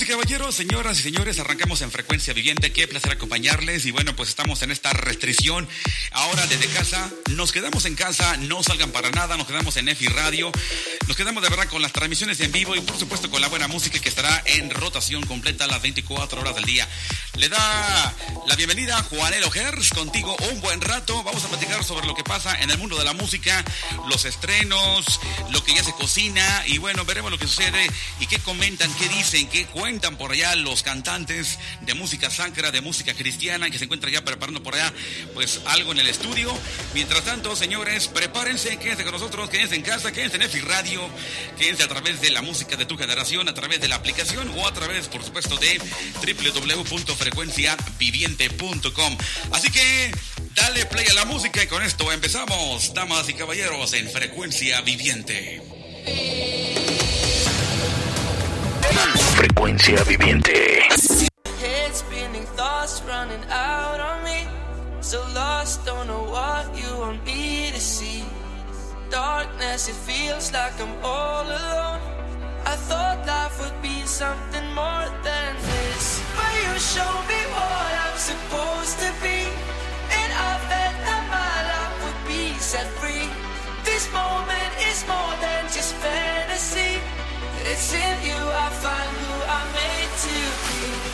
Damas y caballeros, señoras y señores, arrancamos en frecuencia viviente. Qué placer acompañarles. Y bueno, pues estamos en esta restricción. Ahora desde casa, nos quedamos en casa, no salgan para nada, nos quedamos en EFI Radio. Nos quedamos de verdad con las transmisiones en vivo y por supuesto con la buena música que estará en rotación completa las 24 horas del día. Le da la bienvenida a Juanelo Gers, contigo un buen rato. Vamos a platicar sobre lo que pasa en el mundo de la música, los estrenos, lo que ya se cocina y bueno, veremos lo que sucede y qué comentan, qué dicen, qué cuentan por allá los cantantes de música sacra, de música cristiana que se encuentran ya preparando por allá pues algo en el estudio. Mientras tanto, señores, prepárense, quédense con nosotros, quédense en casa, quédense en EFI Radio, quédense a través de la música de tu generación, a través de la aplicación o a través, por supuesto, de www.frecuenciaviviente.com. Así que dale play a la música y con esto empezamos, damas y caballeros, en Frecuencia Viviente. To see. Darkness, it feels like I'm all alone. I thought life would be something more than this. But you show me what I'm supposed to be. And I bet that my life would be set free. This moment is more than just fantasy. It's in you I find who I'm made to be.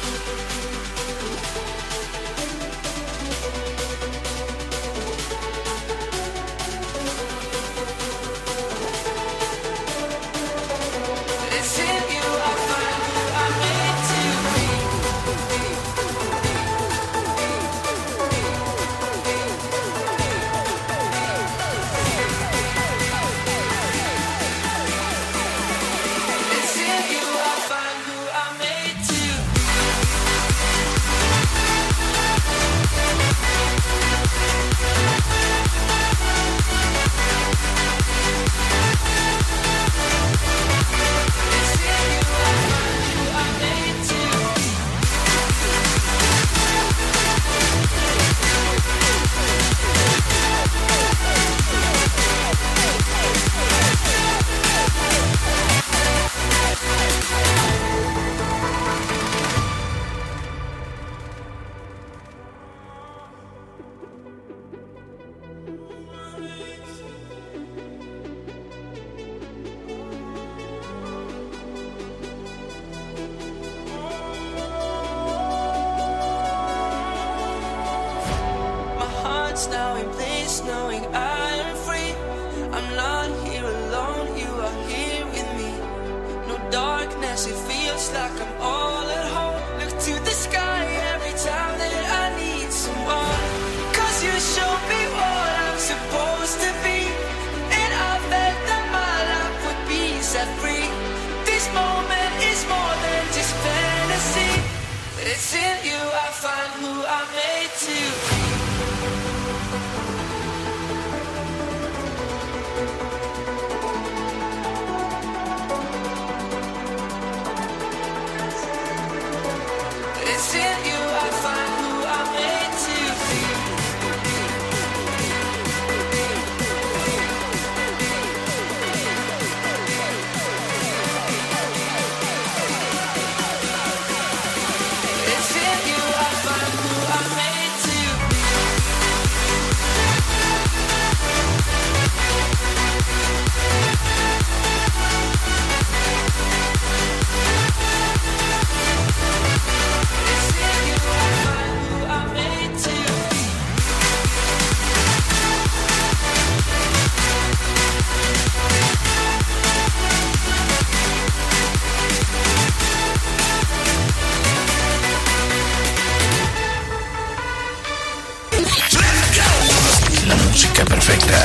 Música perfecta.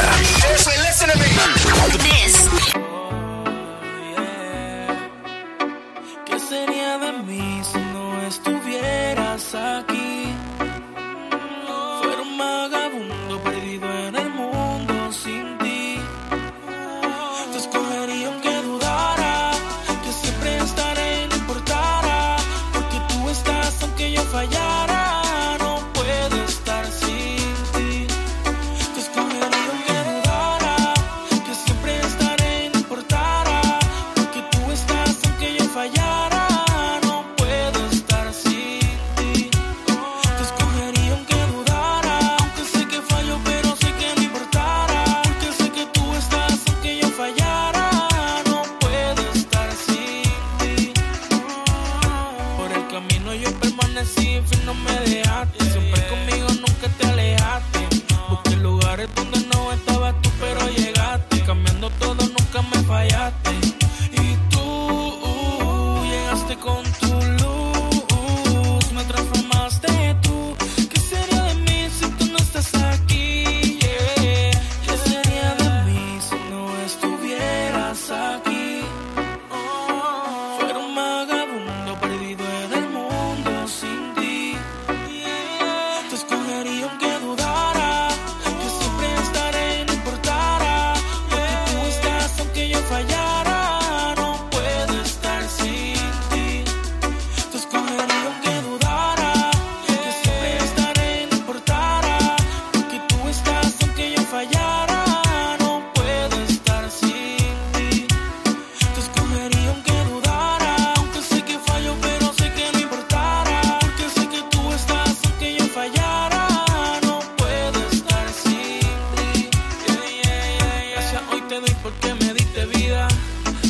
Porque me diste vida.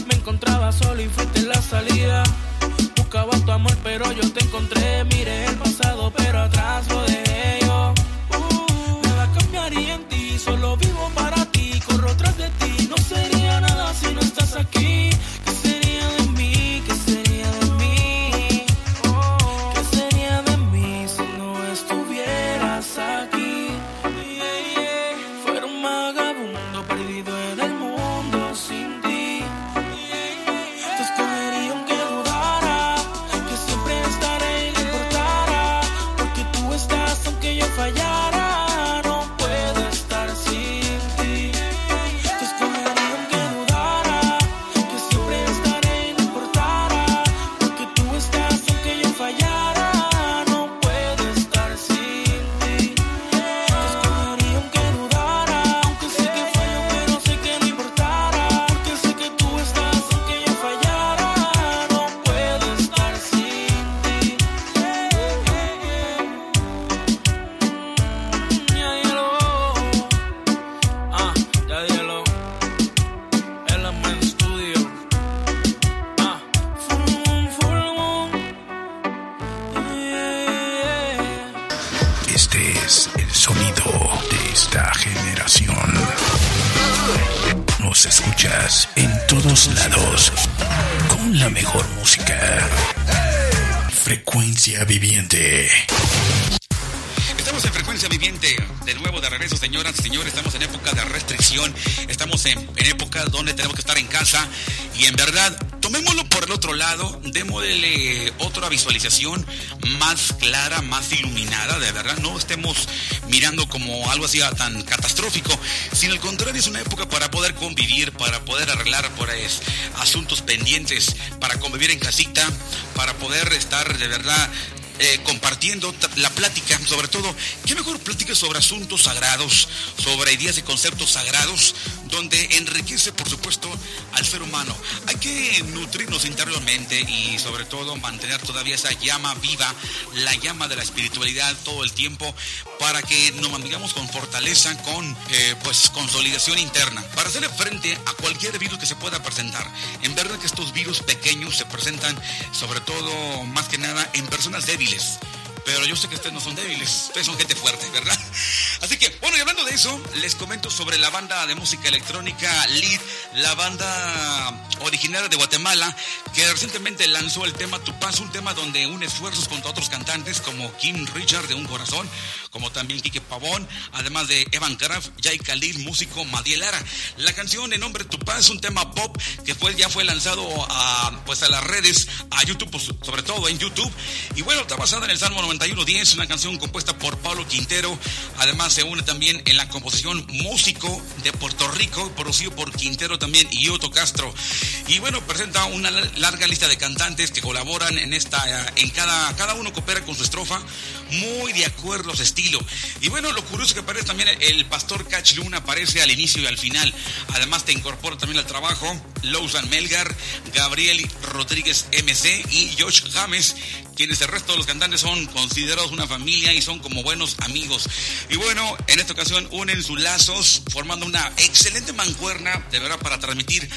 Me encontraba solo y fuiste la salida. Buscaba tu amor, pero yo te encontré. Miré el pasado, pero atrás lo dejé yo. Uh, nada cambiaría en ti, solo vivo para ti. Y en verdad, tomémoslo por el otro lado, démosle otra visualización más clara, más iluminada, de verdad. No estemos mirando como algo así tan catastrófico, sino al contrario, es una época para poder convivir, para poder arreglar pues, asuntos pendientes, para convivir en casita, para poder estar de verdad eh, compartiendo la plática, sobre todo, qué mejor plática sobre asuntos sagrados, sobre ideas y conceptos sagrados, donde enriquece, por supuesto, al ser humano. Hay que nutrirnos interiormente y, sobre todo, mantener todavía esa llama viva, la llama de la espiritualidad todo el tiempo, para que nos mantengamos con fortaleza, con eh, pues consolidación interna, para hacerle frente a cualquier virus que se pueda presentar. En verdad que estos virus pequeños se presentan, sobre todo, más que nada, en personas débiles. Pero yo sé que ustedes no son débiles, ustedes son gente fuerte, ¿verdad? Así que, bueno, y hablando de eso, les comento sobre la banda de música electrónica Lead, la banda originaria de Guatemala, que recientemente lanzó el tema Tu Paz, un tema donde une esfuerzos contra otros cantantes como Kim Richard de Un Corazón, como también Kike Pavón, además de Evan Kraft, Jay Khalil, músico Madiel Lara. La canción de nombre Tu Paz, un tema pop que fue, ya fue lanzado a, pues a las redes, a YouTube, pues, sobre todo en YouTube. Y bueno, está basada en el Salmo 91.10, una canción compuesta por Pablo Quintero. Además se une también en la composición músico de Puerto Rico, producido por Quintero también y Otto Castro. Y bueno, presenta una larga lista de cantantes que colaboran en esta, en cada, cada uno coopera con su estrofa, muy de acuerdo a su estilo. Y bueno, lo curioso que aparece también el pastor Catch Luna aparece al inicio y al final. Además te incorpora también al trabajo Lowsan Melgar, Gabriel Rodríguez MC y Josh James, quienes el resto de los cantantes son considerados una familia y son como buenos amigos. Y bueno, en esta ocasión unen sus lazos formando una excelente mancuerna, de verdad, para transmitir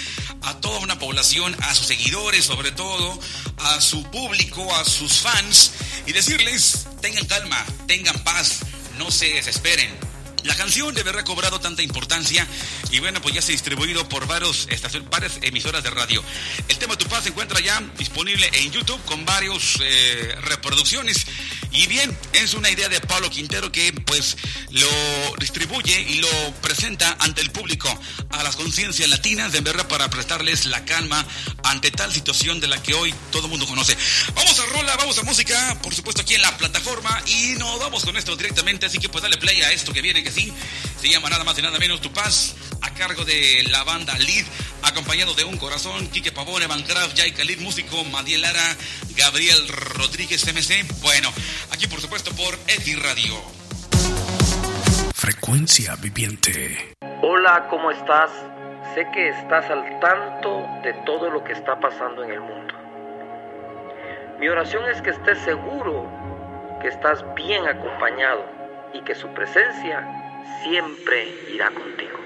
a toda una población, a sus seguidores sobre todo, a su público, a sus fans y decirles, tengan calma, tengan paz, no se desesperen la canción debe haber cobrado tanta importancia y bueno, pues ya se ha distribuido por varios estaciones, varias emisoras de radio. El tema Tu Paz se encuentra ya disponible en YouTube con varias eh, reproducciones. Y bien, es una idea de Pablo Quintero que pues lo distribuye y lo presenta ante el público a las conciencias latinas de verdad para prestarles la calma ante tal situación de la que hoy todo el mundo conoce. Vamos a rola, vamos a música, por supuesto aquí en la plataforma y nos vamos con esto directamente, así que pues dale play a esto que viene que sí, se llama nada más y nada menos Tu Paz, a cargo de la banda Lead, acompañado de Un Corazón, Quique Pavón, Evan Kraft, Jay Khalid, músico, Madiel Lara, Gabriel Rodríguez MC. Bueno, aquí por supuesto por Eti Radio. Frecuencia viviente. Hola, ¿cómo estás? Sé que estás al tanto de todo lo que está pasando en el mundo. Mi oración es que estés seguro que estás bien acompañado y que su presencia siempre irá contigo.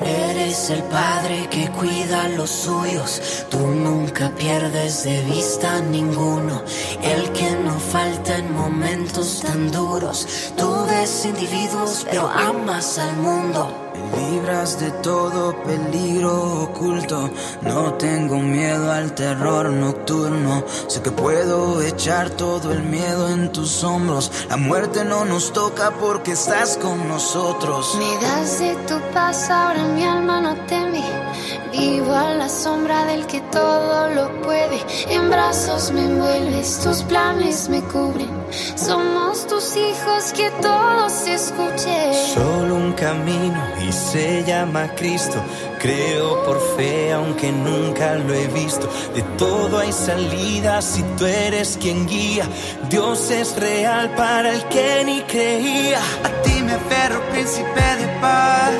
Eres el padre que cuida a los suyos, tú nunca pierdes de vista ninguno, el que no falta en momentos tan duros, tú ves individuos pero amas al mundo. Libras de todo peligro oculto. No tengo miedo al terror nocturno. Sé que puedo echar todo el miedo en tus hombros. La muerte no nos toca porque estás con nosotros. Me de tu paz, ahora mi alma no teme. Vivo a la sombra del que todo lo puede. En brazos me envuelves, tus planes me cubren. Somos tus hijos, que todos se escuche. Solo un camino y se llama Cristo. Creo por fe, aunque nunca lo he visto. De todo hay salida si tú eres quien guía. Dios es real para el que ni creía. A ti me aferro, príncipe de paz.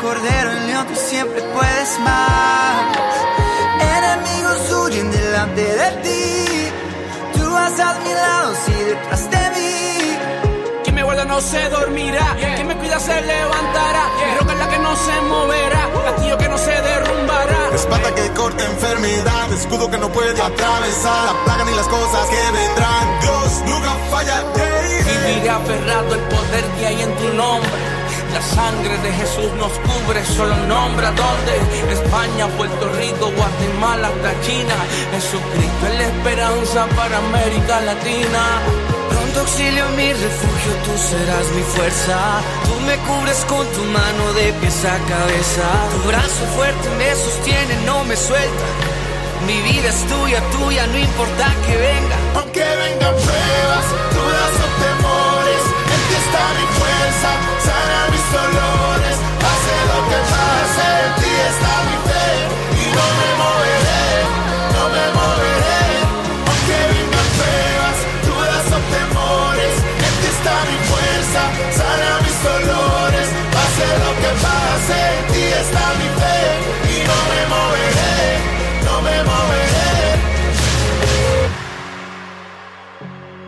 Cordero en león, tú siempre puedes más. Enemigos huyen delante de ti. Tú vas a mi lado, sí, detrás de mí. Quien me guarda no se dormirá. Quien me cuida se levantará. Mi roca es la que no se moverá. Castillo que no se derrumbará. Espada que corta enfermedad, escudo que no puede atravesar la plaga ni las cosas que vendrán. Dios nunca falla. Viviré aferrado el poder que hay en tu nombre. La sangre de Jesús nos cubre, solo nombra dónde. España, Puerto Rico, Guatemala, hasta China. Jesucristo es la esperanza para América Latina. Pronto auxilio mi refugio, tú serás mi fuerza. Tú me cubres con tu mano de pies a cabeza. Tu brazo fuerte me sostiene, no me suelta. Mi vida es tuya, tuya, no importa que venga. Aunque vengan pruebas, dudas o temores, ti está mi fuerza, sana mis dolores. Pase lo que pase, en ti está mi fe y no me moveré, no me moveré. Aunque vengan pruebas, dudas o temores, en ti está mi fuerza, sana mis dolores. Pase lo que pase, en ti está mi fe y no me moveré, no me moveré.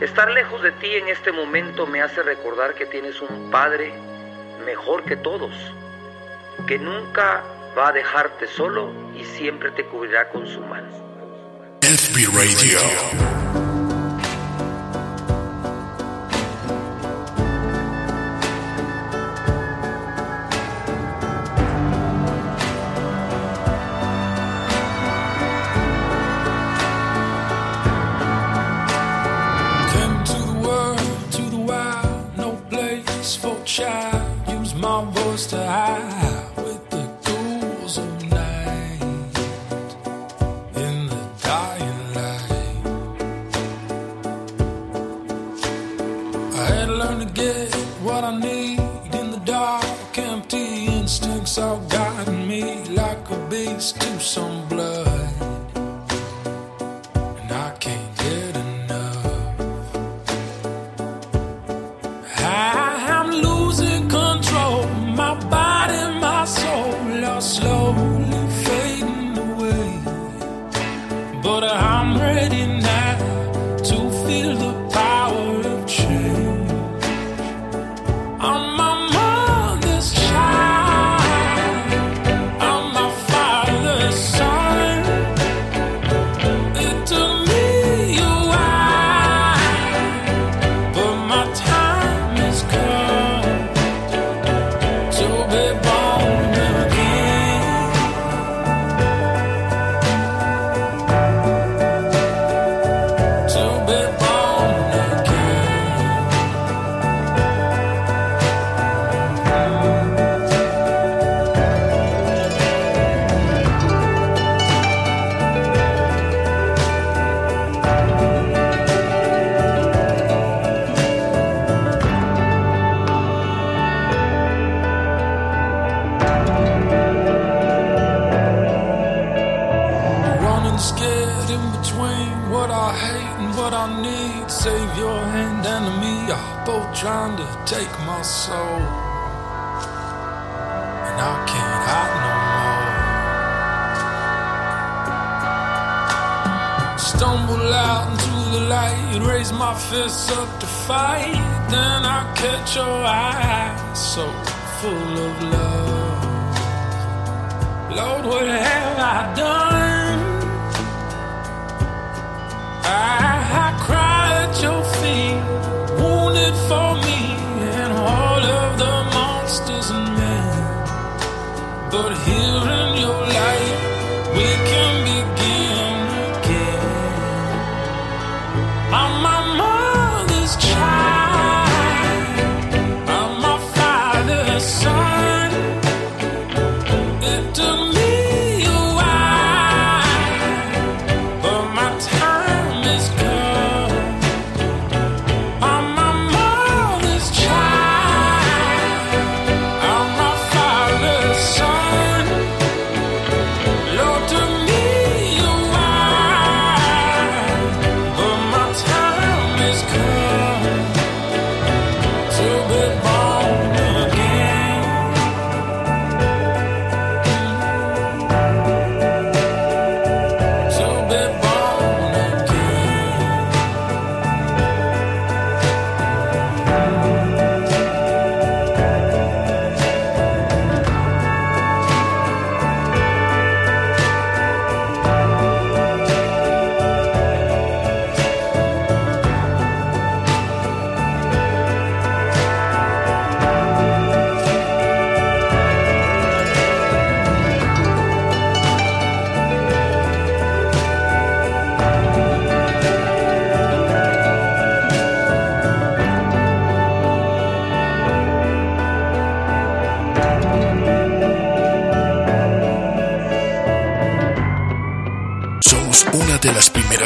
Estar lejos de ti en este momento me hace recordar que tienes un Padre mejor que todos, que nunca va a dejarte solo y siempre te cubrirá con su mano. For child. Use my voice to hide with the ghouls of night in the dying light. I had to learn to get what I need in the dark. Empty instincts all guiding me like a beast to some blood, But I'm ready now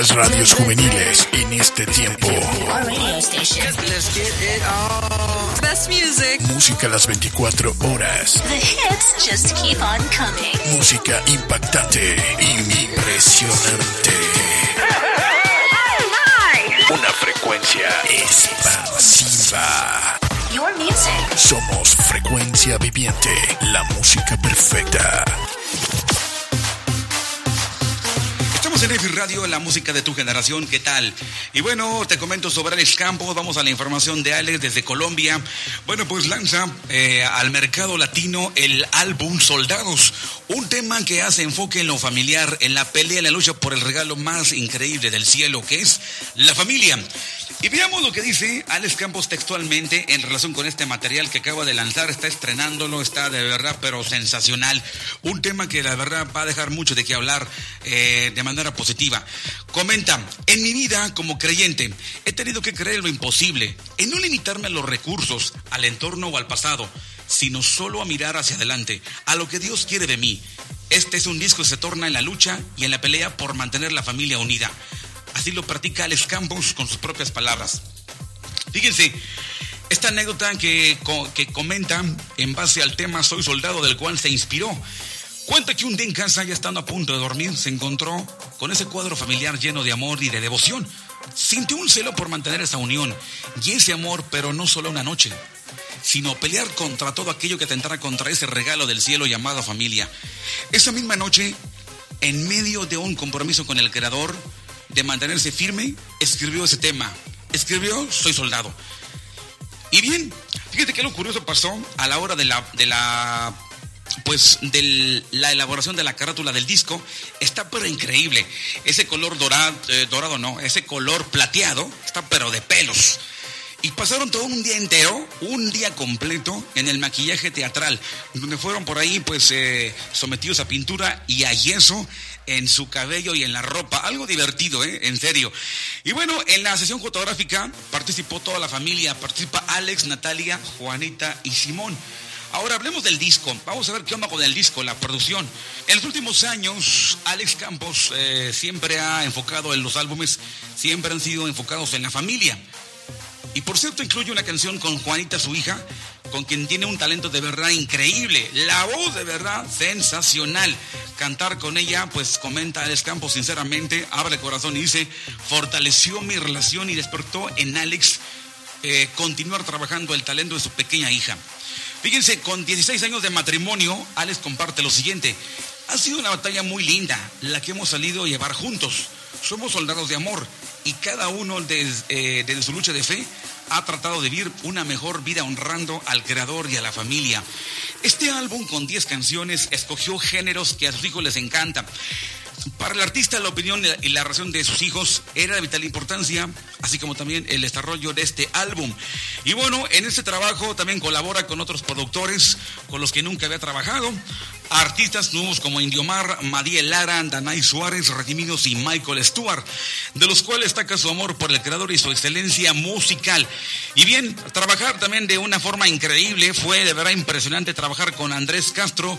las radios juveniles en este tiempo. Best music. Música las 24 horas. The hits just keep on coming. Música impactante, impresionante. Una frecuencia expansiva. Your music. Somos frecuencia viviente, la música perfecta. Estamos en EFI Radio, la música de tu generación, ¿qué tal? Y bueno, te comento sobre Alex Campos, vamos a la información de Alex desde Colombia. Bueno, pues lanza eh, al mercado latino el álbum Soldados, un tema que hace enfoque en lo familiar, en la pelea, en la lucha por el regalo más increíble del cielo, que es la familia. Y veamos lo que dice Alex Campos textualmente en relación con este material que acaba de lanzar, está estrenándolo, está de verdad, pero sensacional. Un tema que la verdad va a dejar mucho de qué hablar eh, de manera positiva. Comenta, en mi vida como creyente he tenido que creer lo imposible, en no limitarme a los recursos, al entorno o al pasado, sino solo a mirar hacia adelante, a lo que Dios quiere de mí. Este es un disco que se torna en la lucha y en la pelea por mantener la familia unida. Así lo practica Alex Campos con sus propias palabras. Fíjense, esta anécdota que, que comenta en base al tema Soy soldado del cual se inspiró. Cuenta que un día en casa, ya estando a punto de dormir, se encontró con ese cuadro familiar lleno de amor y de devoción. Sintió un celo por mantener esa unión y ese amor, pero no solo una noche, sino pelear contra todo aquello que atentara contra ese regalo del cielo llamado familia. Esa misma noche, en medio de un compromiso con el Creador, de mantenerse firme, escribió ese tema. Escribió Soy soldado. Y bien, fíjate que lo curioso pasó a la hora de la, de la pues de la elaboración de la carátula del disco está pero increíble. Ese color dorado, eh, dorado no, ese color plateado está pero de pelos. Y pasaron todo un día entero, un día completo en el maquillaje teatral, donde fueron por ahí pues eh, sometidos a pintura y a yeso en su cabello y en la ropa. Algo divertido, ¿eh? En serio. Y bueno, en la sesión fotográfica participó toda la familia. Participa Alex, Natalia, Juanita y Simón. Ahora hablemos del disco. Vamos a ver qué onda con el disco, la producción. En los últimos años, Alex Campos eh, siempre ha enfocado en los álbumes, siempre han sido enfocados en la familia. Y por cierto, incluye una canción con Juanita, su hija, con quien tiene un talento de verdad increíble. La voz de verdad sensacional. cantar con ella, pues comenta Alex Campos sinceramente, abre el corazón y dice, fortaleció mi relación y despertó en Alex eh, continuar trabajando el talento de su pequeña hija. Fíjense, con 16 años de matrimonio, Alex comparte lo siguiente. Ha sido una batalla muy linda, la que hemos salido a llevar juntos. Somos soldados de amor y cada uno desde, desde su lucha de fe ha tratado de vivir una mejor vida honrando al creador y a la familia. Este álbum con 10 canciones escogió géneros que a sus hijos les encantan. Para el artista la opinión y la razón de sus hijos era de vital importancia, así como también el desarrollo de este álbum. Y bueno, en este trabajo también colabora con otros productores con los que nunca había trabajado. Artistas nuevos como Indiomar, Madiel Lara, Danay Suárez, Redimidos y Michael Stewart, de los cuales destaca su amor por el creador y su excelencia musical. Y bien, trabajar también de una forma increíble, fue de verdad impresionante trabajar con Andrés Castro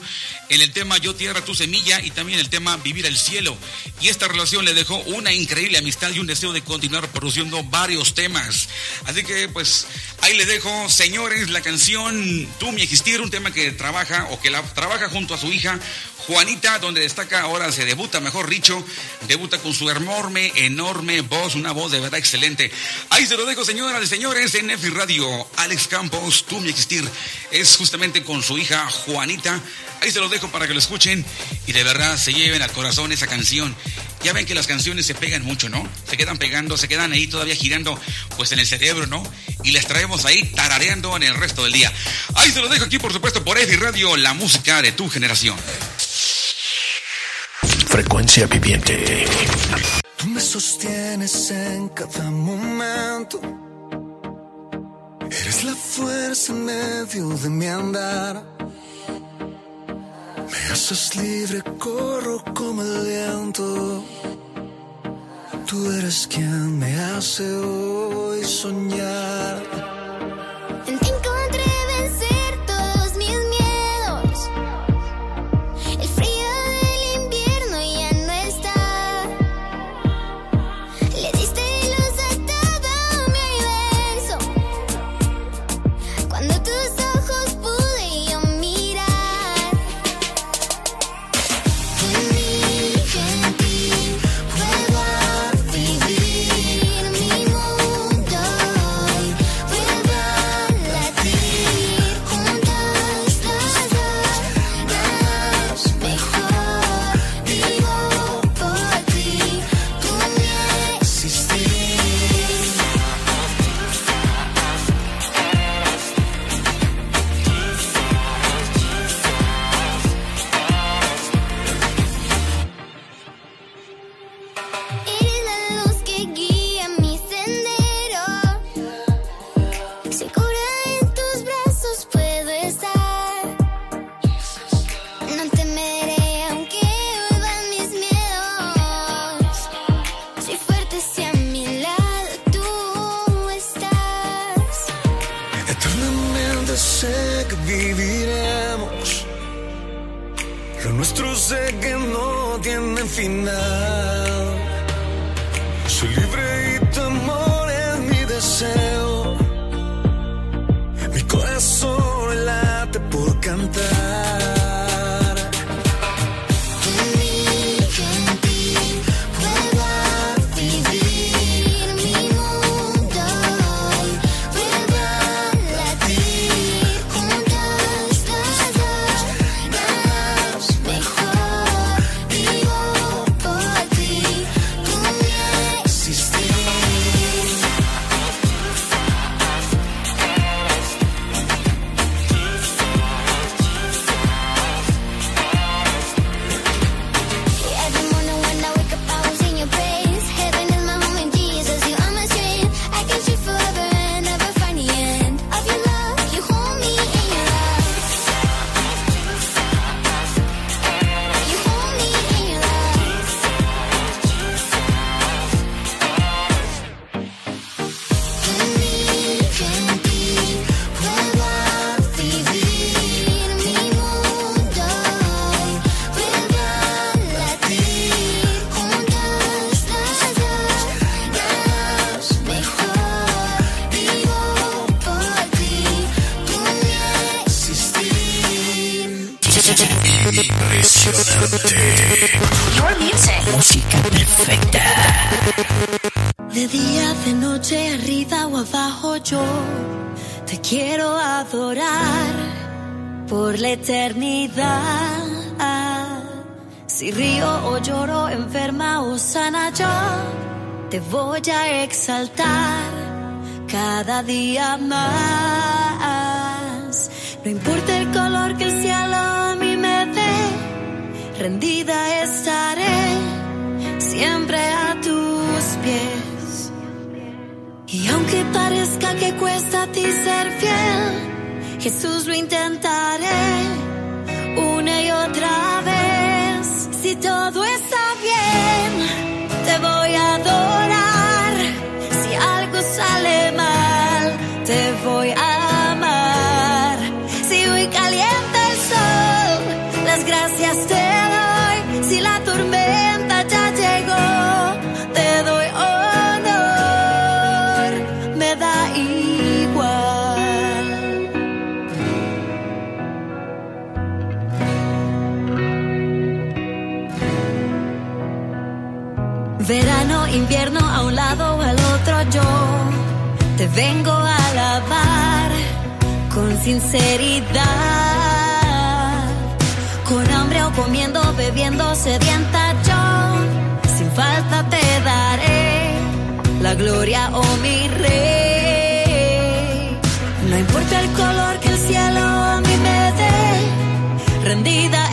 en el tema Yo Tierra, Tu Semilla y también el tema Vivir el Cielo. Y esta relación le dejó una increíble amistad y un deseo de continuar produciendo varios temas. Así que pues ahí les dejo, señores, la canción Tú mi existir, un tema que trabaja o que la trabaja junto a su hija Juanita, donde destaca ahora, se debuta, mejor dicho, debuta con su enorme, enorme voz, una voz de verdad excelente. Ahí se lo dejo, señoras y señores, en Nefi Radio. Alex Campos, tú mi existir, es justamente con su hija Juanita. Ahí se lo dejo para que lo escuchen y de verdad se lleven al corazón esa canción. Ya ven que las canciones se pegan mucho, ¿no? Se quedan pegando, se quedan ahí todavía girando, pues en el cerebro, ¿no? Y les traemos ahí tarareando en el resto del día. Ahí se lo dejo aquí, por supuesto, por Efi Radio, la música de tu generación. Frecuencia viviente. Tú me sostienes en cada momento. Eres la fuerza en medio de mi andar. Me haces libre, corro como el viento. Tú eres quien me hace hoy soñar. Your music. Música perfecta. De día, de noche, arriba o abajo, yo te quiero adorar por la eternidad. Si río o lloro, enferma o sana, yo te voy a exaltar cada día más. No importa el color que el cielo rendida estaré siempre a tus pies. Y aunque parezca que cuesta a ti ser fiel, Jesús lo intentaré una y otra vez. Si todo está yo te vengo a alabar con sinceridad. Con hambre o comiendo, bebiendo, sedienta yo, sin falta te daré la gloria, oh mi rey. No importa el color que el cielo a mí me dé, rendida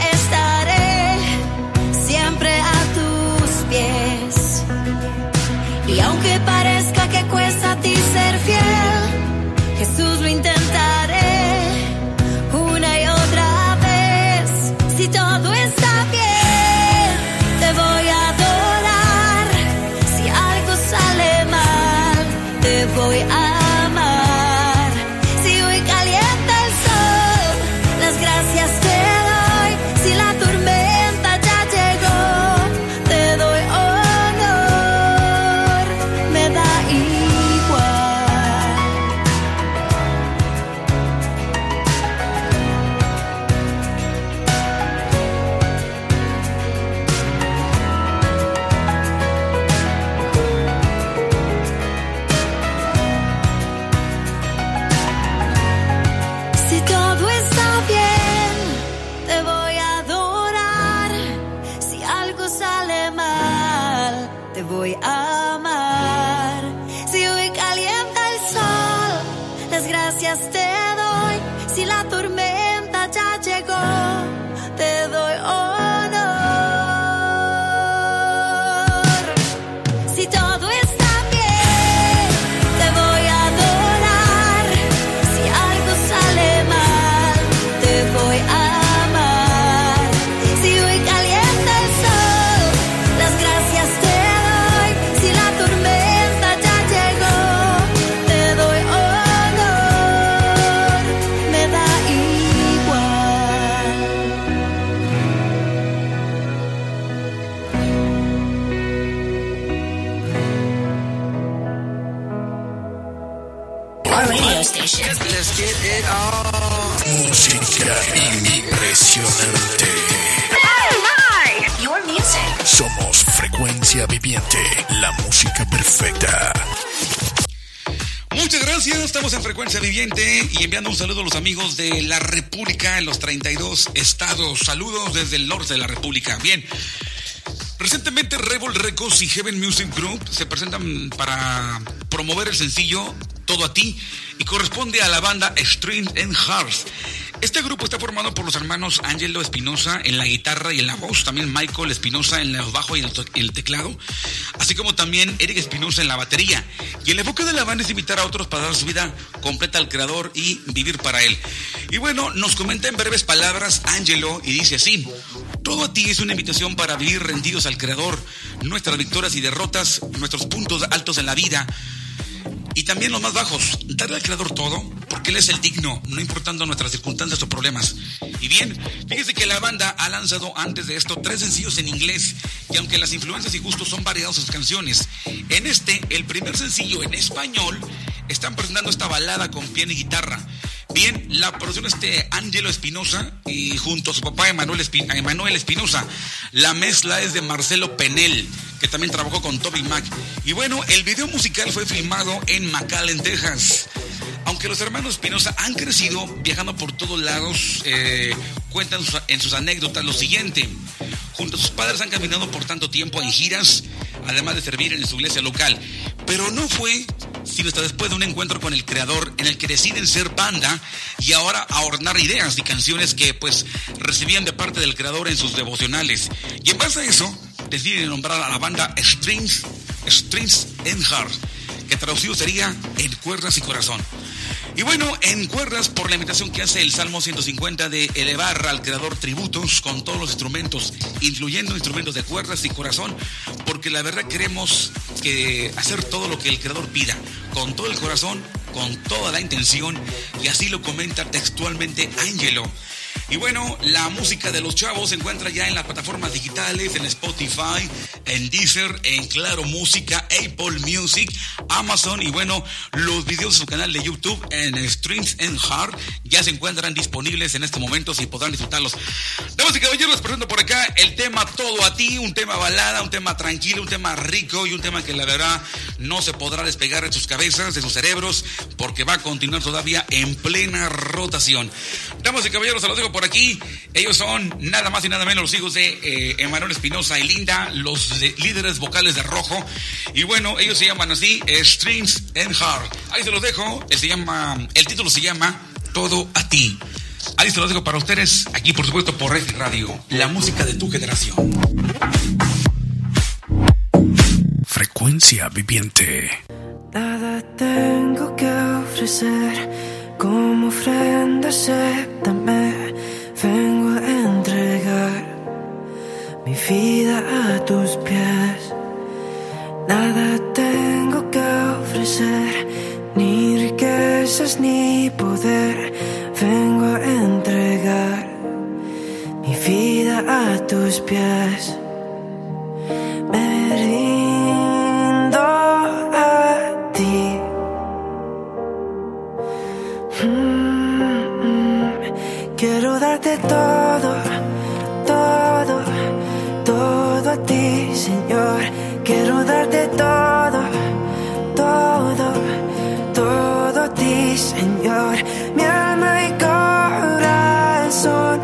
32 estados. Saludos desde el norte de la República. Bien. Recientemente Rebel Records y Heaven Music Group se presentan para promover el sencillo Todo a ti y corresponde a la banda Strings and Hearts. Este grupo está formado por los hermanos Angelo Espinosa en la guitarra y en la voz, también Michael Espinosa en el bajo y el teclado, así como también Eric Espinosa en la batería. Y el enfoque de la banda es invitar a otros para dar su vida completa al creador y vivir para él. Y bueno, nos comenta en breves palabras Angelo y dice así. Todo a ti es una invitación para vivir rendidos al Creador, nuestras victorias y derrotas, nuestros puntos altos en la vida y también los más bajos. Darle al Creador todo, porque Él es el digno, no importando nuestras circunstancias o problemas. Y bien, fíjese que la banda ha lanzado antes de esto tres sencillos en inglés, y aunque las influencias y gustos son variados sus canciones, en este, el primer sencillo en español, están presentando esta balada con piano y guitarra. Bien, la producción este Angelo Espinosa y junto a su papá Emanuel Espinosa. La mezcla es de Marcelo Penel, que también trabajó con Toby Mac. Y bueno, el video musical fue filmado en McAllen, Texas. Aunque los hermanos Espinosa han crecido viajando por todos lados, eh, cuentan en sus anécdotas lo siguiente. Junto a sus padres han caminado por tanto tiempo en giras, además de servir en su iglesia local. Pero no fue sino hasta después de un encuentro con el creador en el que deciden ser banda y ahora ahornar ideas y canciones que pues recibían de parte del creador en sus devocionales. Y en base a eso, deciden nombrar a la banda Strings, Strings and Heart, que traducido sería En cuerdas y corazón. Y bueno, en cuerdas por la invitación que hace el Salmo 150 de elevar al creador tributos con todos los instrumentos, incluyendo instrumentos de cuerdas y corazón, porque la verdad queremos que hacer todo lo que el creador pida, con todo el corazón, con toda la intención, y así lo comenta textualmente Angelo. Y bueno, la música de los chavos se encuentra ya en las plataformas digitales, en Spotify, en Deezer, en Claro Música, Apple Music, Amazon y bueno, los videos de su canal de YouTube en Streams and Heart ya se encuentran disponibles en este momento y podrán disfrutarlos. Damas y caballeros, presento por acá el tema Todo a ti, un tema balada, un tema tranquilo, un tema rico y un tema que la verdad no se podrá despegar de sus cabezas, de sus cerebros, porque va a continuar todavía en plena rotación. Damas y caballeros, se los dejo por aquí. Ellos son nada más y nada menos los hijos de eh, Emanuel Espinosa y Linda, los de- líderes vocales de Rojo. Y bueno, ellos se llaman así, eh, Strings and Heart. Ahí se los dejo. El, se llama, el título se llama Todo a ti. Ahí se los dejo para ustedes, aquí por supuesto por Red Radio, la música de tu generación. Frecuencia viviente. Nada tengo que ofrecer como ofrenda, acéptame. Vengo a entregar mi vida a tus pies. Nada tengo que ofrecer, ni riquezas ni poder. Vengo a entregar mi vida a tus pies. Me Mm, Quiero darte todo, todo, todo a ti, Señor. Quiero darte todo, todo, todo a ti, Señor. Mi alma y corazón,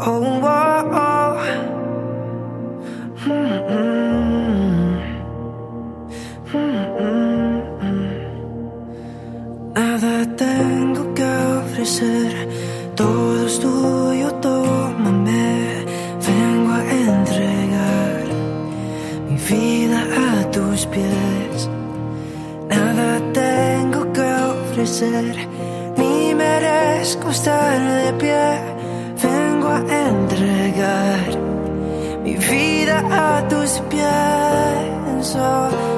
Oh. Nada tengo que ofrecer, todo es tuyo, tómame. Vengo a entregar mi vida a tus pies. Nada tengo que ofrecer, ni merezco estar de pie. A entregar mi vida a tus pies. Oh,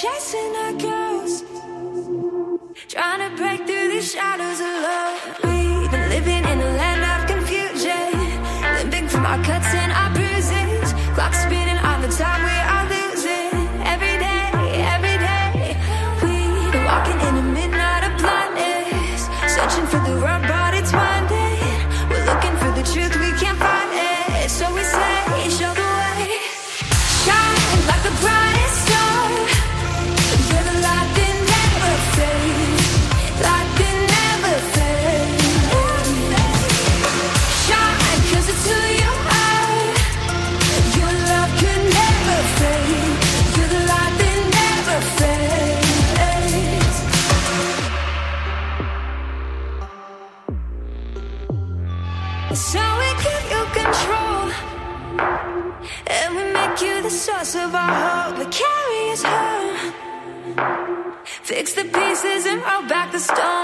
Chasing our ghosts. Trying to break through the shadows of love. We've been living in a land of confusion. Limping from our cuts and our the pieces and roll back the stones.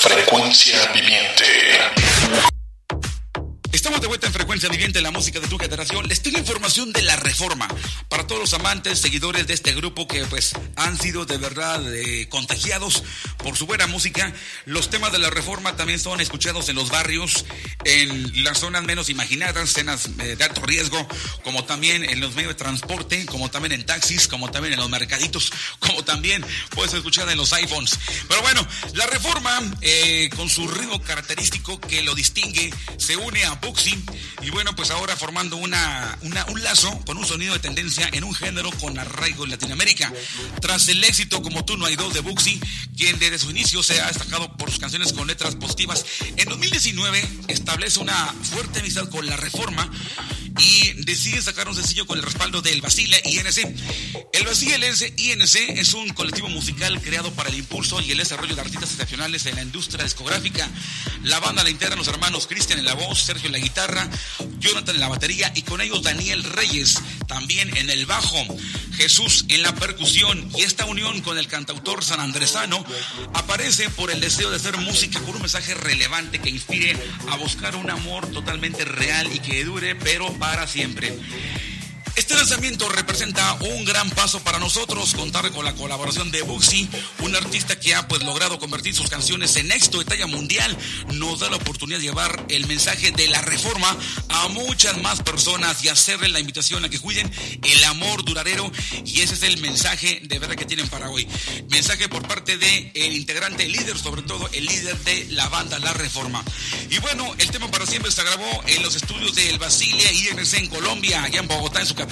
Frecuencia Viviente. Estamos de vuelta en Frecuencia Viviente, la música de tu generación. Les tengo información de la reforma para todos los amantes, seguidores de este grupo que pues han sido de verdad eh, contagiados por su buena música. Los temas de la reforma también son escuchados en los barrios, en las zonas menos imaginadas, zonas eh, de alto riesgo, como también en los medios de transporte, como también en taxis, como también en los mercaditos, como también puedes escuchar en los iPhones. Pero bueno, la reforma eh, con su ritmo característico que lo distingue se une a Buxi y bueno, pues ahora formando una, una- un lazo con un sonido de tendencia en un género con arraigo en Latinoamérica. Tras el éxito como tú no hay dos de Buxi, quien desde su inicio se ha destacado por sus canciones con letras positivas, en 2019 establece una fuerte amistad con la Reforma y decide sacar un sencillo con el respaldo del Basile INC. El Basile INC es un colectivo musical creado para el impulso y el desarrollo de artistas excepcionales en la industria discográfica. La banda la integran los hermanos Cristian en la voz, Sergio en la guitarra, Jonathan en la batería y con ellos Daniel Reyes también en el bajo, Jesús en la percusión y esta unión con el cantautor San Andresano aparece por el deseo de hacer música con un mensaje relevante que inspire a buscar un amor totalmente real y que dure pero para siempre. Este lanzamiento representa un gran paso para nosotros, contar con la colaboración de Buxi, un artista que ha pues logrado convertir sus canciones en éxito de talla mundial, nos da la oportunidad de llevar el mensaje de la reforma a muchas más personas y hacerle la invitación a que cuiden el amor duradero y ese es el mensaje de verdad que tienen para hoy. Mensaje por parte de el integrante, el líder, sobre todo el líder de la banda La Reforma. Y bueno, el tema para siempre se grabó en los estudios del Basile INC en Colombia, allá en Bogotá, en su capital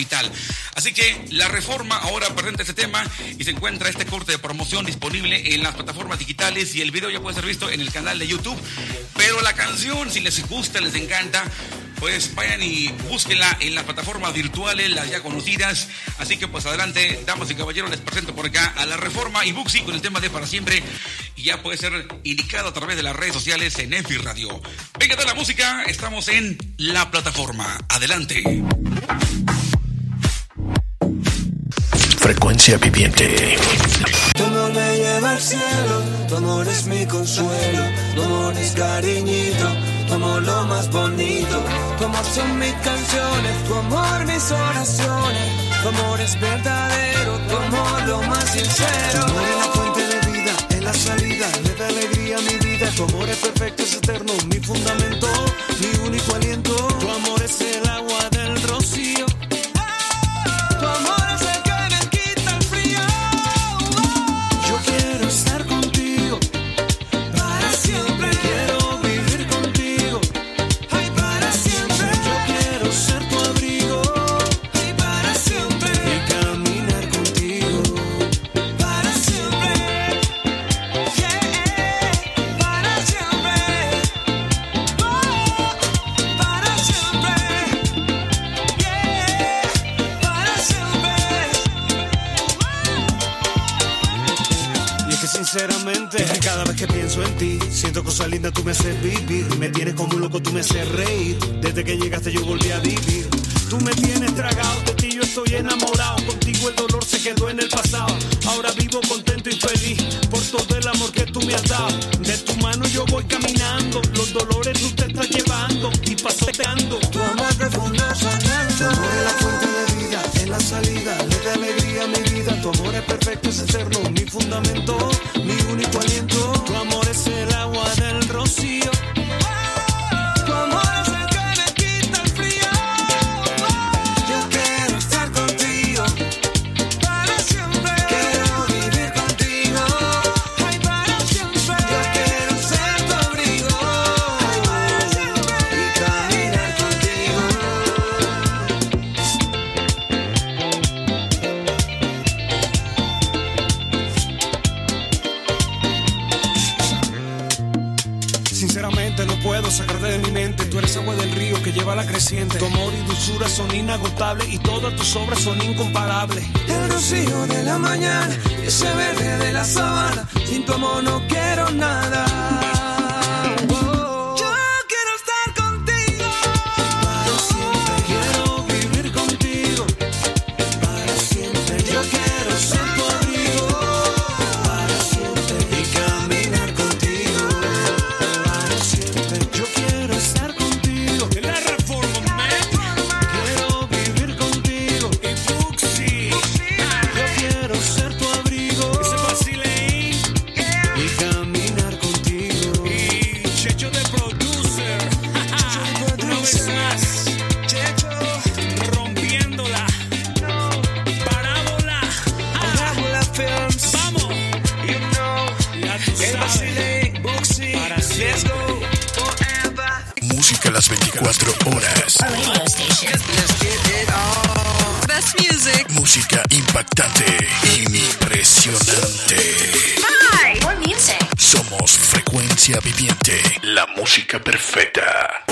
Así que la reforma ahora presenta este tema y se encuentra este corte de promoción disponible en las plataformas digitales y el video ya puede ser visto en el canal de YouTube. Pero la canción, si les gusta, les encanta, pues vayan y búsquenla en las plataformas virtuales, las ya conocidas. Así que pues adelante, damas y caballeros, les presento por acá a la reforma y Buxi con el tema de para siempre. Y ya puede ser indicado a través de las redes sociales en Enfi Radio. Venga de la música, estamos en la plataforma. Adelante. Frecuencia viviente. Tu amor me lleva al cielo, tu amor es mi consuelo, tu amor es cariñito, tu amor lo más bonito, tu amor son mis canciones, tu amor mis oraciones, tu amor es verdadero, tu amor lo más sincero. Tu amor es la fuente de vida, es la salida, le da alegría a mi vida, tu amor es perfecto, es eterno, mi fundamento, mi único aliento, tu amor es el cada vez que pienso en ti, siento cosas lindas, tú me haces vivir. Me tienes como un loco, tú me haces reír. Desde que llegaste yo volví a vivir. Tú me tienes tragado, de ti yo estoy enamorado. Contigo el dolor se quedó en el pasado. Ahora vivo contento y feliz por todo el amor que tú me has dado. De tu mano yo voy caminando, los dolores tú te estás llevando y pasoteando. Tu amor profundo sonando. La música perfecta.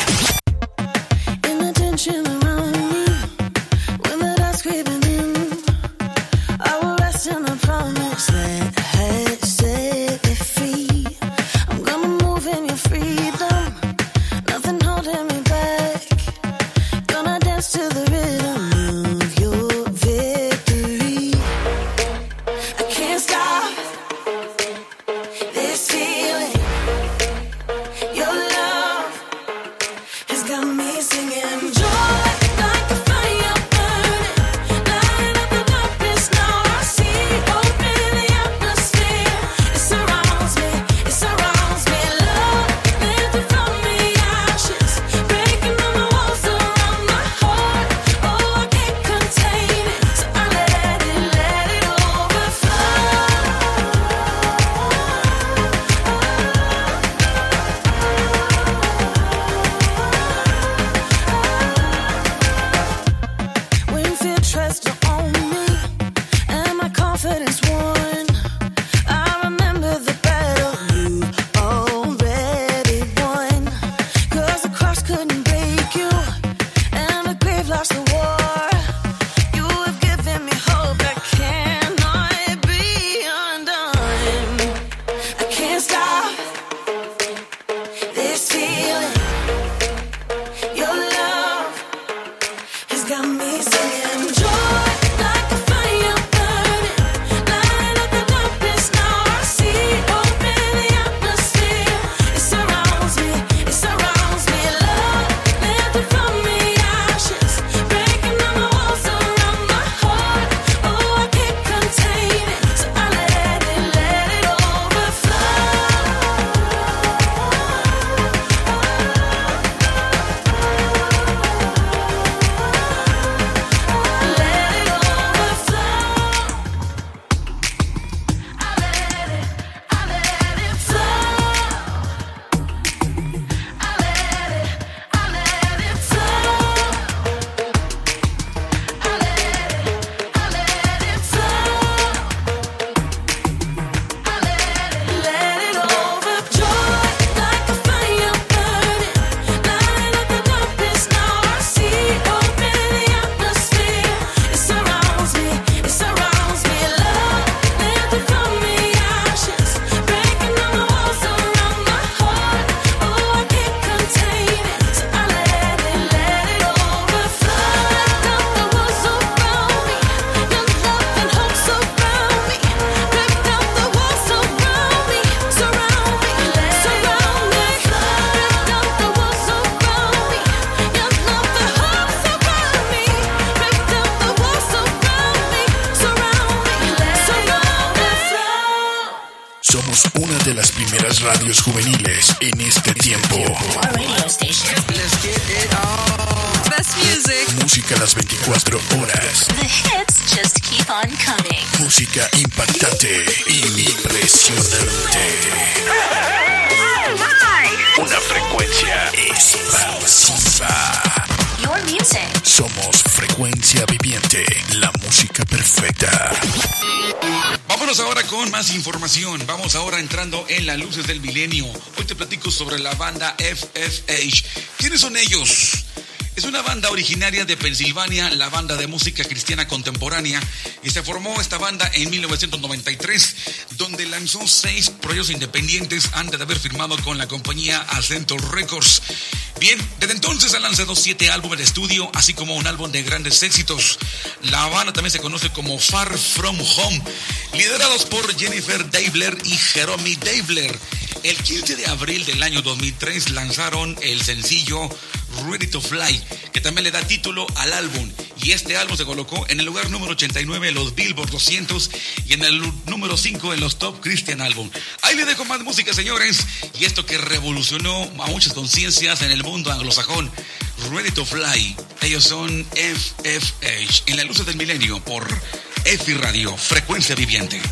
Música impactante, impresionante. Una frecuencia expansiva. Your music. Somos frecuencia viviente, la música perfecta. Vámonos ahora con más información. Vamos ahora entrando en las luces del milenio. Hoy te platico sobre la banda FFH. ¿Quiénes son ellos? Es una banda originaria de Pensilvania, la banda de música cristiana contemporánea, y se formó esta banda en 1993, donde lanzó seis proyectos independientes antes de haber firmado con la compañía Acento Records. Bien, desde entonces han lanzado siete álbumes de estudio, así como un álbum de grandes éxitos. La banda también se conoce como Far From Home, liderados por Jennifer Dabler y Jeremy Dabler. El 15 de abril del año 2003 lanzaron el sencillo Ready to Fly, que también le da título al álbum. Y este álbum se colocó en el lugar número 89 en los Billboard 200 y en el número 5 en los Top Christian Album. Ahí le dejo más música, señores. Y esto que revolucionó a muchas conciencias en el mundo anglosajón. Ready to Fly. Ellos son FFH en la luz del milenio por EFI Radio, Frecuencia Viviente.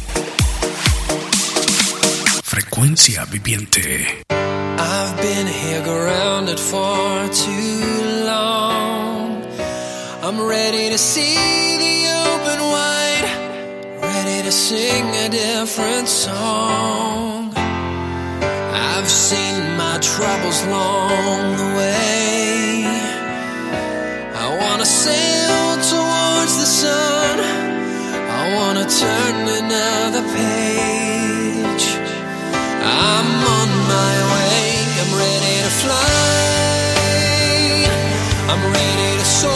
Frecuencia viviente. I've been here grounded for too long. I'm ready to see the open wide, ready to sing a different song. I've seen my troubles along the way. I wanna sail towards the sun. I wanna turn another page. I'm on my way. I'm ready to fly. I'm ready to soar.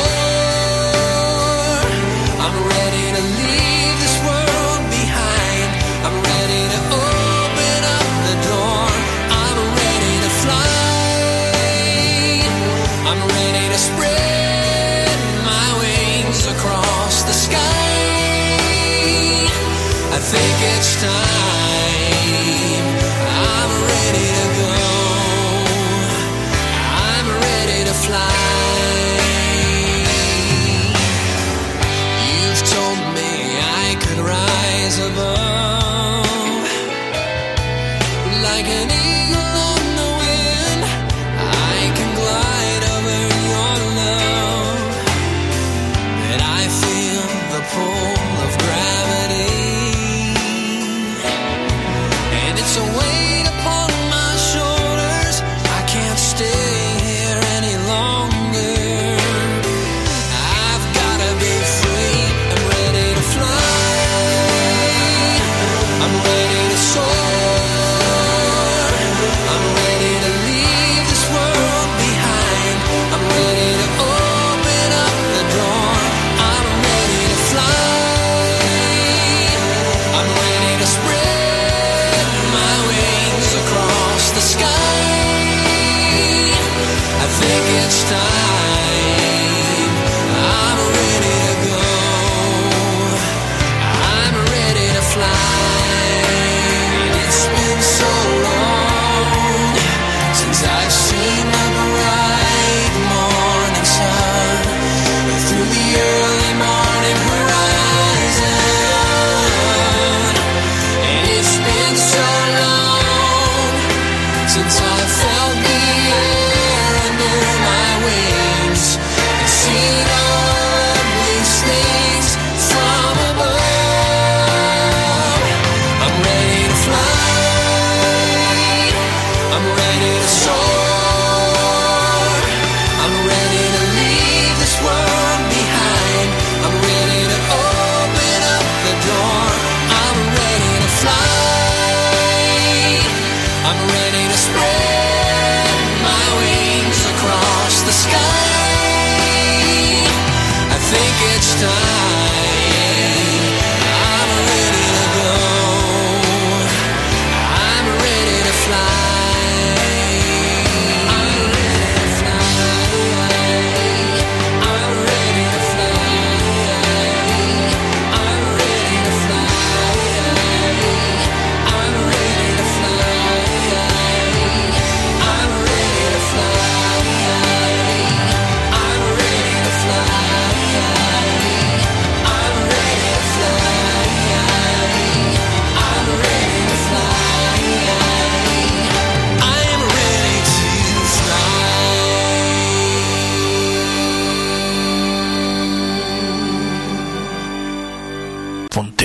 I'm ready to leave this world behind. I'm ready to open up the door. I'm ready to fly. I'm ready to spread my wings across the sky. I think it's time.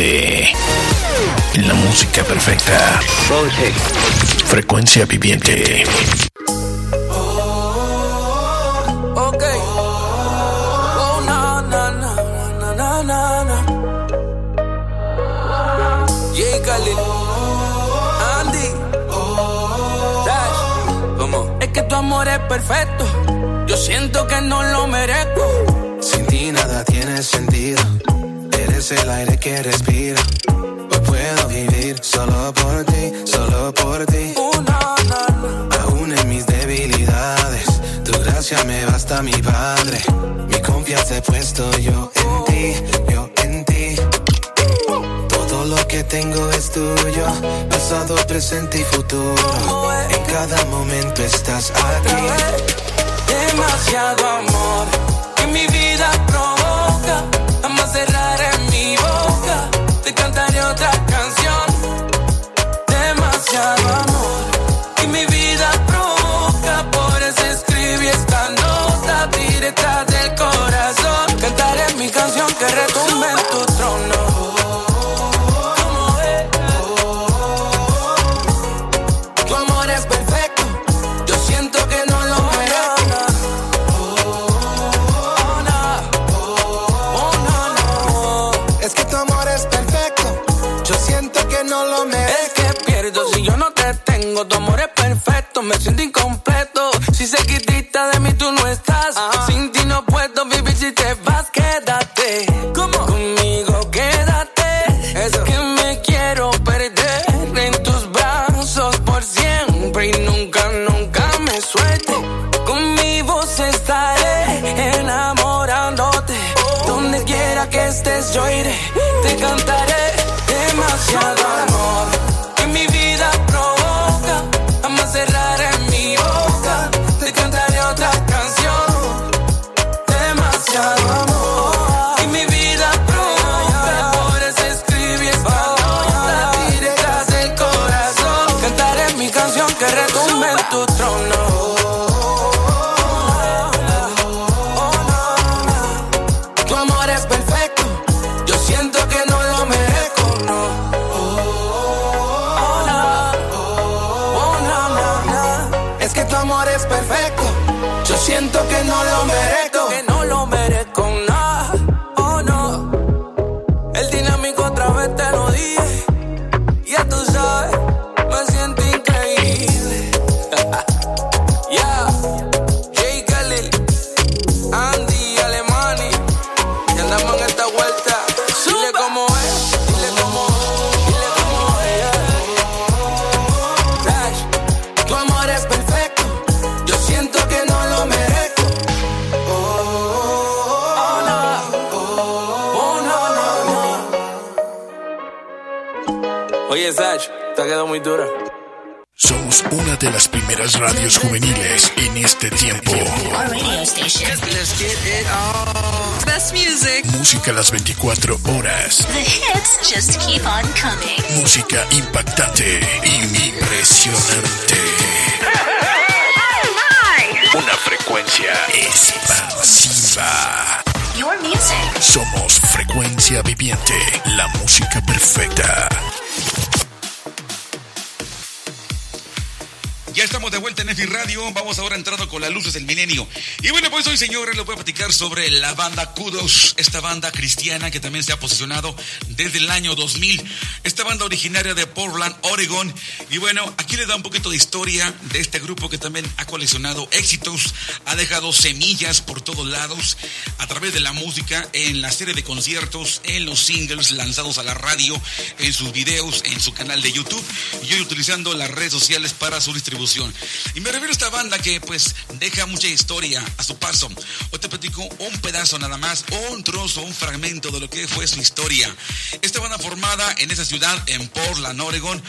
Ponte la música perfecta. Frecuencia viviente. Ok. Oh, na, na, na, na, na, na, na. J. Khalil. Andy. Dash. ¿Cómo? Es que tu amor es perfecto. Yo siento que no lo merezco. Sin ti nada tiene sentido. Eres el aire que respira. Hoy puedo vivir solo por ti, solo por ti. Aún en mis debilidades, tu gracia me basta, mi padre. Mi confianza he puesto yo en ti, yo en ti. Todo lo que tengo es tuyo, pasado, presente y futuro. En cada momento estás aquí. Demasiado amor que mi vida provoca. Boca. Otra canción. Demasiado amor Tu amor es perfecto, me siento incompleto. Música las 24 horas. The hits just keep on coming. Música impactante, impresionante. Una frecuencia expansiva. Your music. Somos frecuencia viviente, la música perfecta. Radio. Vamos ahora entrando con las luces del milenio. Y bueno, pues hoy, señores, les voy a platicar sobre la banda Kudos, esta banda cristiana que también se ha posicionado desde el año 2000. Esta banda originaria de Portland, Oregon. Y bueno, aquí les da un poquito de historia de este grupo que también ha coleccionado éxitos, ha dejado semillas por todos lados a través de la música, en la serie de conciertos, en los singles lanzados a la radio, en sus videos, en su canal de YouTube y hoy utilizando las redes sociales para su distribución. Y me refiero a esta banda que pues deja mucha historia a su paso. Hoy te platico un pedazo nada más, un trozo, un fragmento de lo que fue su historia. Esta banda formada en esa ciudad, en Portland, Oregon,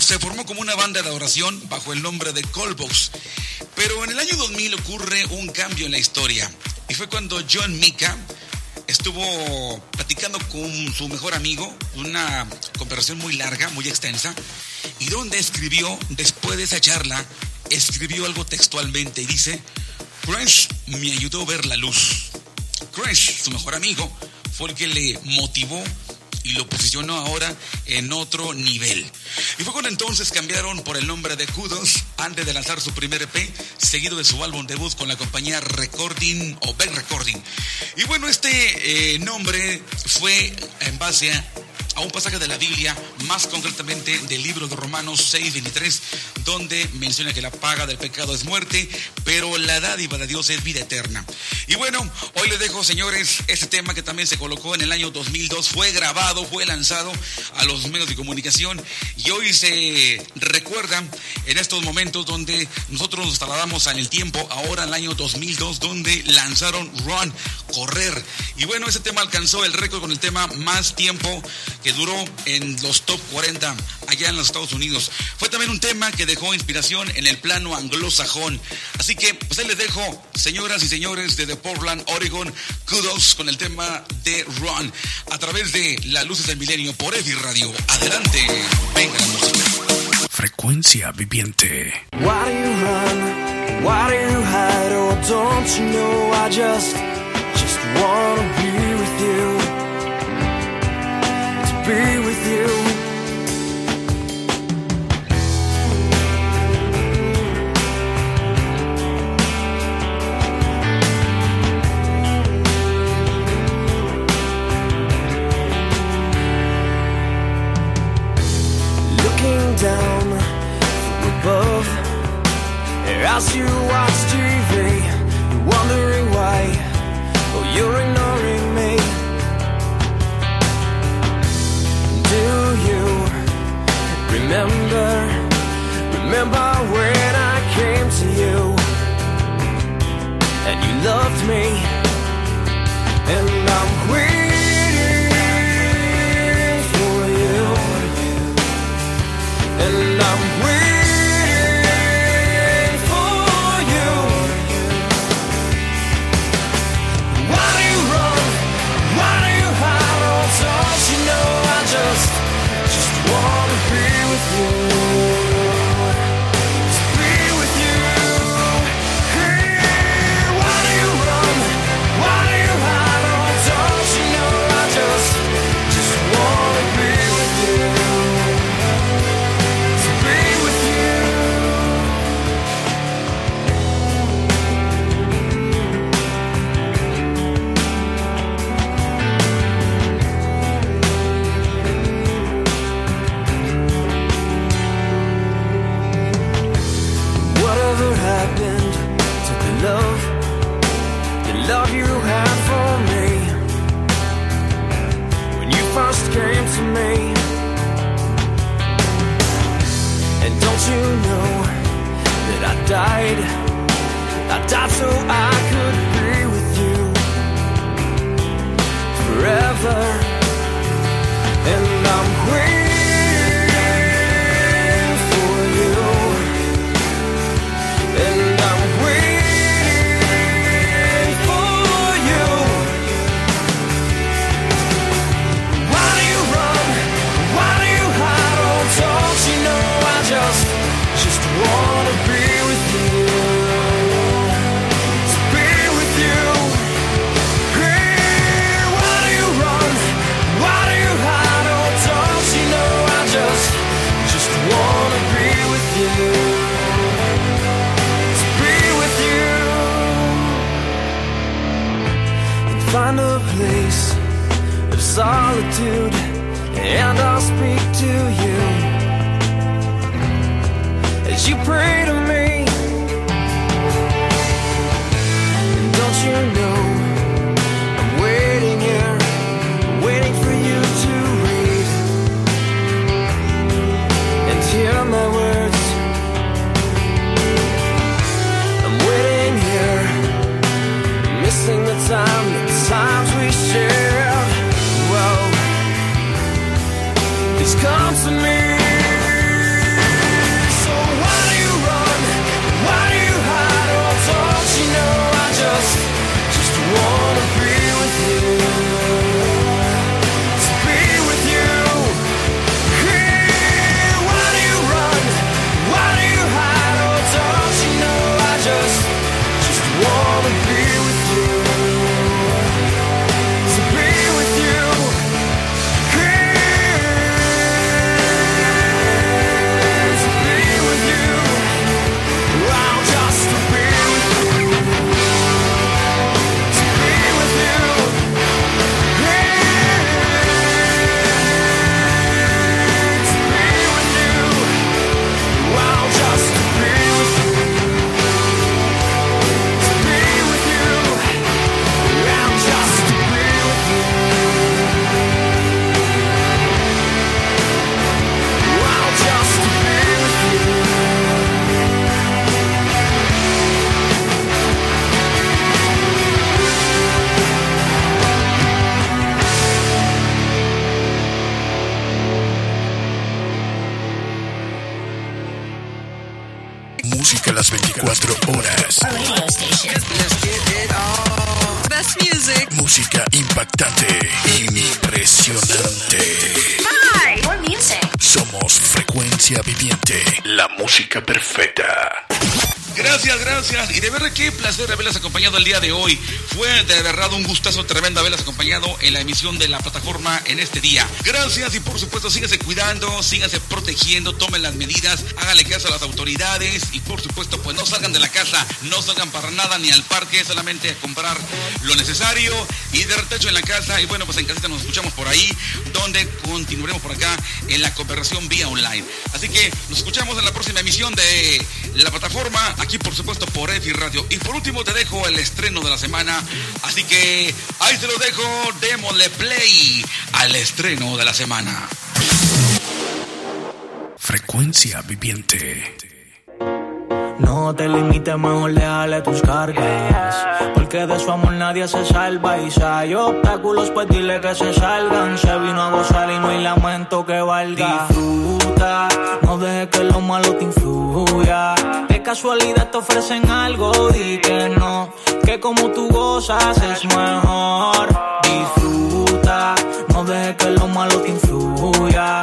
se formó como una banda de adoración bajo el nombre de Colbox. Pero en el año 2000 ocurre un cambio en la historia. Y fue cuando John Mika estuvo platicando con su mejor amigo, una conversación muy larga, muy extensa, y donde escribió, después de esa charla, escribió algo textualmente y dice, Crash me ayudó a ver la luz. Crash, su mejor amigo, fue el que le motivó y lo posicionó ahora en otro nivel. Y fue cuando entonces cambiaron por el nombre de Kudos antes de lanzar su primer EP, seguido de su álbum debut con la compañía Recording o Back Recording. Y bueno, este eh, nombre fue en base a a un pasaje de la Biblia, más concretamente del libro de Romanos 6:23, donde menciona que la paga del pecado es muerte, pero la dádiva de Dios es vida eterna. Y bueno, hoy les dejo, señores, este tema que también se colocó en el año 2002, fue grabado, fue lanzado a los medios de comunicación y hoy se recuerda en estos momentos donde nosotros nos trasladamos en el tiempo, ahora en el año 2002, donde lanzaron Run, correr. Y bueno, ese tema alcanzó el récord con el tema más tiempo que duró en los top 40 allá en los Estados Unidos. Fue también un tema que dejó inspiración en el plano anglosajón. Así que, pues ahí les dejo, señoras y señores de Portland, Oregon, kudos con el tema de Run a través de las luces del milenio por Evi Radio. Adelante, venga la música. Frecuencia viviente. Why do you run? Why do you hide? Oh, don't you know I just, just wanna be with you. Be with you. 24 horas. Best music. Música impactante, impresionante. Hi. More music. Somos Frecuencia Viviente, la música perfecta. Gracias, gracias. Y de verdad qué placer haberlas acompañado el día de hoy. Fue de verdad un gustazo tremendo haberlas acompañado en la emisión de la plataforma en este día. Gracias y por supuesto síganse cuidando, síganse protegiendo, tomen las medidas, háganle caso a las autoridades y por supuesto pues no salgan de la casa, no salgan para nada ni al parque, solamente a comprar lo necesario y de retecho en la casa. Y bueno, pues en casita nos escuchamos por ahí, donde continuaremos por acá en la cooperación vía online. Así que nos escuchamos en la próxima emisión de la plataforma, aquí por supuesto por EFI Radio. Y por último te dejo el estreno de la semana, así que ahí te lo dejo, démosle play al estreno de la semana. Frecuencia Viviente. No te limites, mejor déjale tus cargas. Porque de su amor nadie se salva. Y si hay obstáculos, pues dile que se salgan. Se vino a gozar y no hay lamento que valga. Disfruta, no dejes que lo malo te influya. De casualidad te ofrecen algo, di que no. Que como tú gozas es mejor. Disfruta, no dejes que lo malo te influya.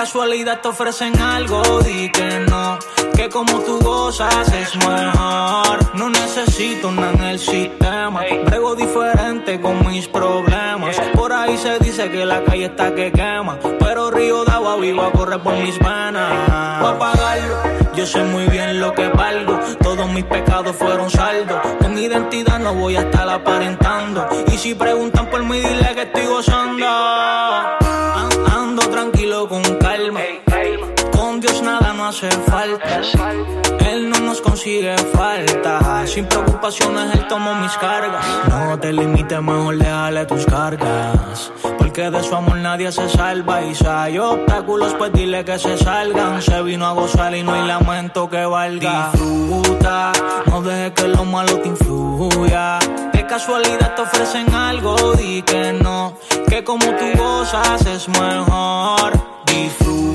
Casualidad te ofrecen algo, di que no. Que como tú gozas es mejor. No necesito nada en el sistema. Brego diferente con mis problemas. Por ahí se dice que la calle está que quema. Pero Río de Agua vivo corre por mis venas. Voy a pagarlo. Yo sé muy bien lo que valgo. Todos mis pecados fueron saldos. Con identidad no voy a estar aparentando. Y si preguntan por mí, dile que estoy gozando. Él no nos consigue falta. Sin preocupaciones, Él tomó mis cargas. No te limites, mejor déjale tus cargas. Porque de su amor nadie se salva. Y si hay obstáculos, pues dile que se salgan. Se vino a gozar y no hay lamento que valga. Disfruta, no dejes que lo malo te influya. De casualidad te ofrecen algo, di que no. Que como tú gozas es mejor. Disfruta,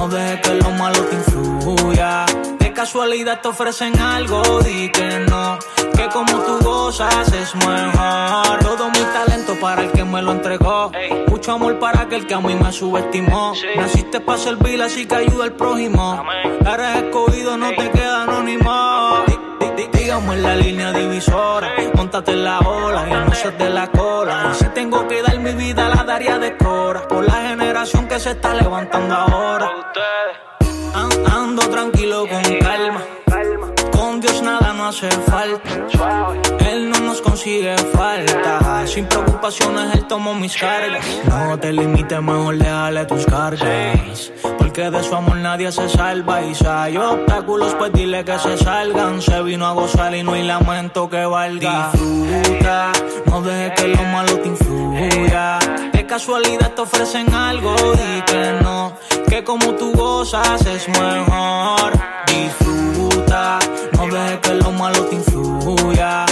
no dejes que lo malo te influya. De casualidad te ofrecen algo, di que no. Que como tú gozas es mejor. Todo mi talento para el que me lo entregó. Mucho amor para aquel que a mí me subestimó. Naciste para servir, así que ayuda al prójimo. Eres escogido, no te queda anónimo. Dígame en la línea divisora, montate en la ola y no seas de la cola. Si tengo que dar mi vida, la daría de cora. Por la generación que se está levantando ahora. An- Ando tranquilo con calma. Con Dios nada no hace falta. Nos consigue falta. Sin preocupaciones, Él tomó mis cargas. No te limites, mejor déjale tus cargas. Porque de su amor nadie se salva. Y si hay obstáculos, pues dile que se salgan. Se vino a gozar y no hay lamento que valga. Disfruta, no dejes que lo malo te influya. De casualidad te ofrecen algo, di que no. Que como tú gozas es mejor. Disfruta, no dejes que lo malo te influya.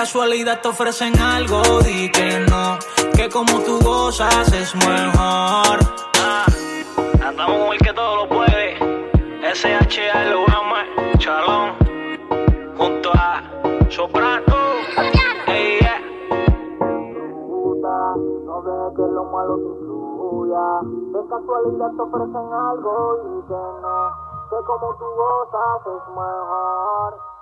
Casualidad te ofrecen algo, di que no. Que como tú gozas es mejor. Andamos con el que todo lo puede. SHA lo ama, Chalón. Junto a Soprano. Ey, yeah. No dejes que lo malo te influya. De casualidad te ofrecen algo y que no. Que como tú gozas es mejor.